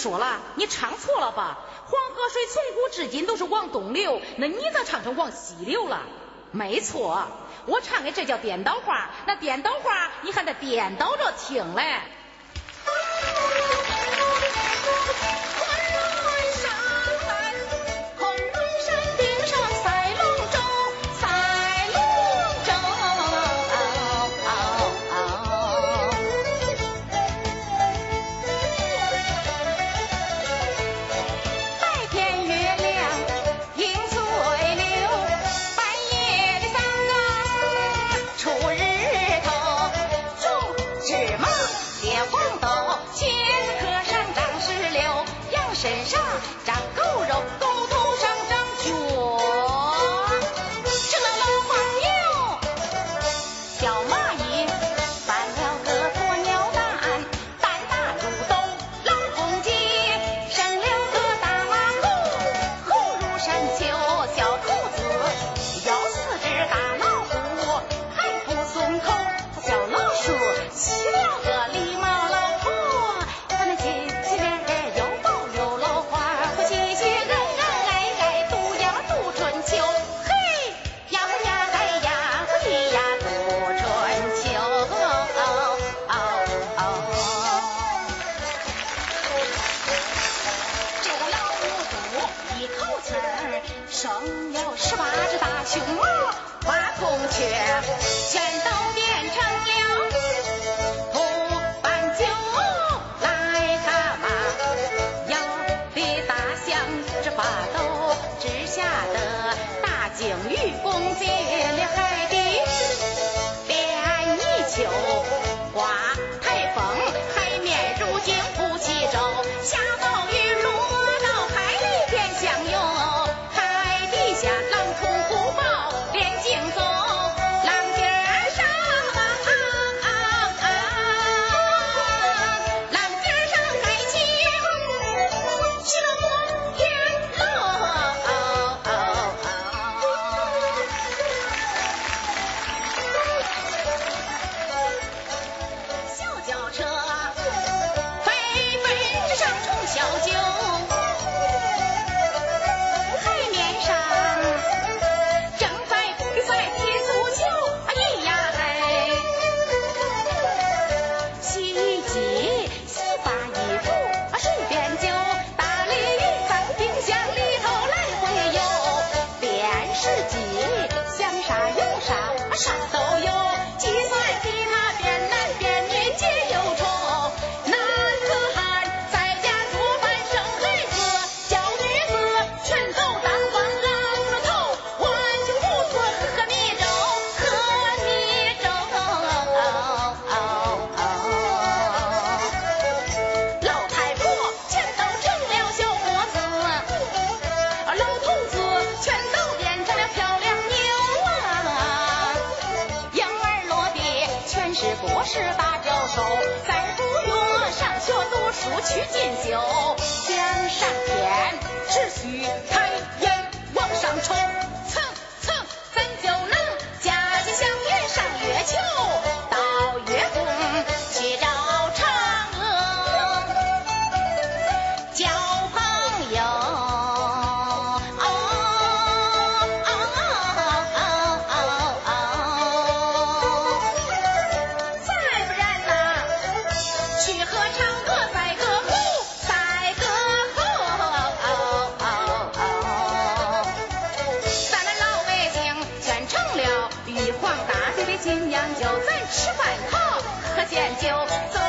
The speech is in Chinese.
说了，你唱错了吧？黄河水从古至今都是往东流，那你咋唱成往西流了？没错，我唱的这叫颠倒话，那颠倒话你还得颠倒着听嘞。有十八只大熊猫，花孔雀见到你。都有不去敬酒想上天只需抬眼往上瞅见就